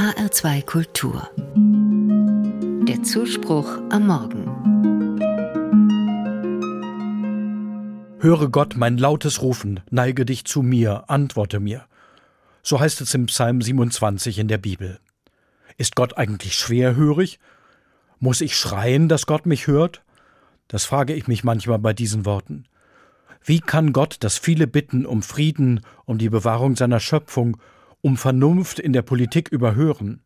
HR2 Kultur. Der Zuspruch am Morgen. Höre Gott mein lautes Rufen, neige dich zu mir, antworte mir. So heißt es im Psalm 27 in der Bibel. Ist Gott eigentlich schwerhörig? Muss ich schreien, dass Gott mich hört? Das frage ich mich manchmal bei diesen Worten. Wie kann Gott das viele Bitten um Frieden, um die Bewahrung seiner Schöpfung, um Vernunft in der Politik überhören?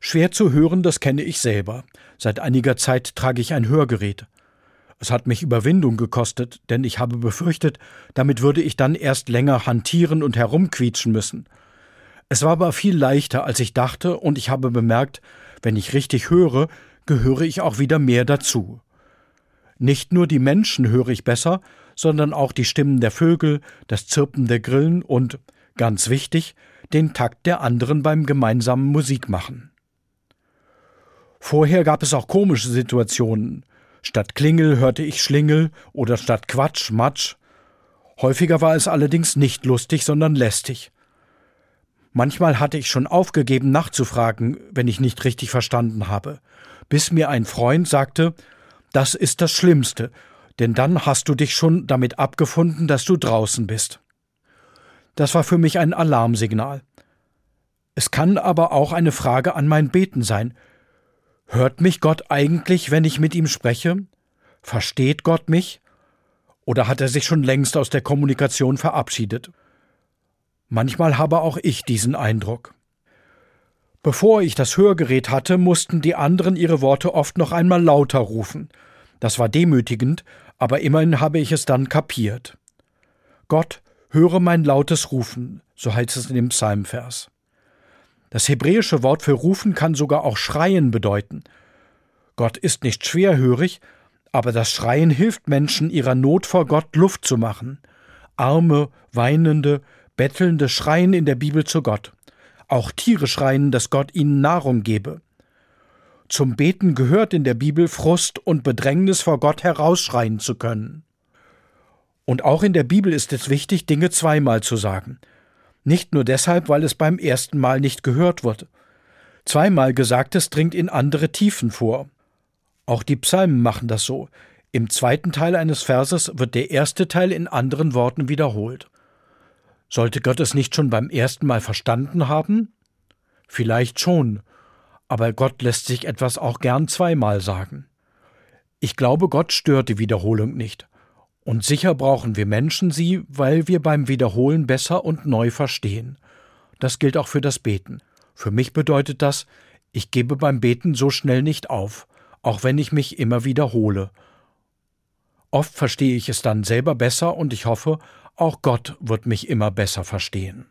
Schwer zu hören, das kenne ich selber. Seit einiger Zeit trage ich ein Hörgerät. Es hat mich Überwindung gekostet, denn ich habe befürchtet, damit würde ich dann erst länger hantieren und herumquietschen müssen. Es war aber viel leichter, als ich dachte, und ich habe bemerkt, wenn ich richtig höre, gehöre ich auch wieder mehr dazu. Nicht nur die Menschen höre ich besser, sondern auch die Stimmen der Vögel, das Zirpen der Grillen und, ganz wichtig, den Takt der anderen beim gemeinsamen Musikmachen. Vorher gab es auch komische Situationen. Statt Klingel hörte ich Schlingel oder statt Quatsch Matsch. Häufiger war es allerdings nicht lustig, sondern lästig. Manchmal hatte ich schon aufgegeben nachzufragen, wenn ich nicht richtig verstanden habe, bis mir ein Freund sagte, das ist das Schlimmste, denn dann hast du dich schon damit abgefunden, dass du draußen bist. Das war für mich ein Alarmsignal. Es kann aber auch eine Frage an mein Beten sein. Hört mich Gott eigentlich, wenn ich mit ihm spreche? Versteht Gott mich? Oder hat er sich schon längst aus der Kommunikation verabschiedet? Manchmal habe auch ich diesen Eindruck. Bevor ich das Hörgerät hatte, mussten die anderen ihre Worte oft noch einmal lauter rufen. Das war demütigend, aber immerhin habe ich es dann kapiert. Gott, höre mein lautes Rufen, so heißt es in dem Psalmvers. Das hebräische Wort für rufen kann sogar auch schreien bedeuten. Gott ist nicht schwerhörig, aber das Schreien hilft Menschen, ihrer Not vor Gott Luft zu machen. Arme, weinende, bettelnde schreien in der Bibel zu Gott. Auch Tiere schreien, dass Gott ihnen Nahrung gebe. Zum Beten gehört in der Bibel Frust und Bedrängnis vor Gott herausschreien zu können. Und auch in der Bibel ist es wichtig, Dinge zweimal zu sagen. Nicht nur deshalb, weil es beim ersten Mal nicht gehört wird. Zweimal Gesagtes dringt in andere Tiefen vor. Auch die Psalmen machen das so. Im zweiten Teil eines Verses wird der erste Teil in anderen Worten wiederholt. Sollte Gott es nicht schon beim ersten Mal verstanden haben? Vielleicht schon, aber Gott lässt sich etwas auch gern zweimal sagen. Ich glaube, Gott stört die Wiederholung nicht. Und sicher brauchen wir Menschen sie, weil wir beim Wiederholen besser und neu verstehen. Das gilt auch für das Beten. Für mich bedeutet das, ich gebe beim Beten so schnell nicht auf, auch wenn ich mich immer wiederhole. Oft verstehe ich es dann selber besser und ich hoffe, auch Gott wird mich immer besser verstehen.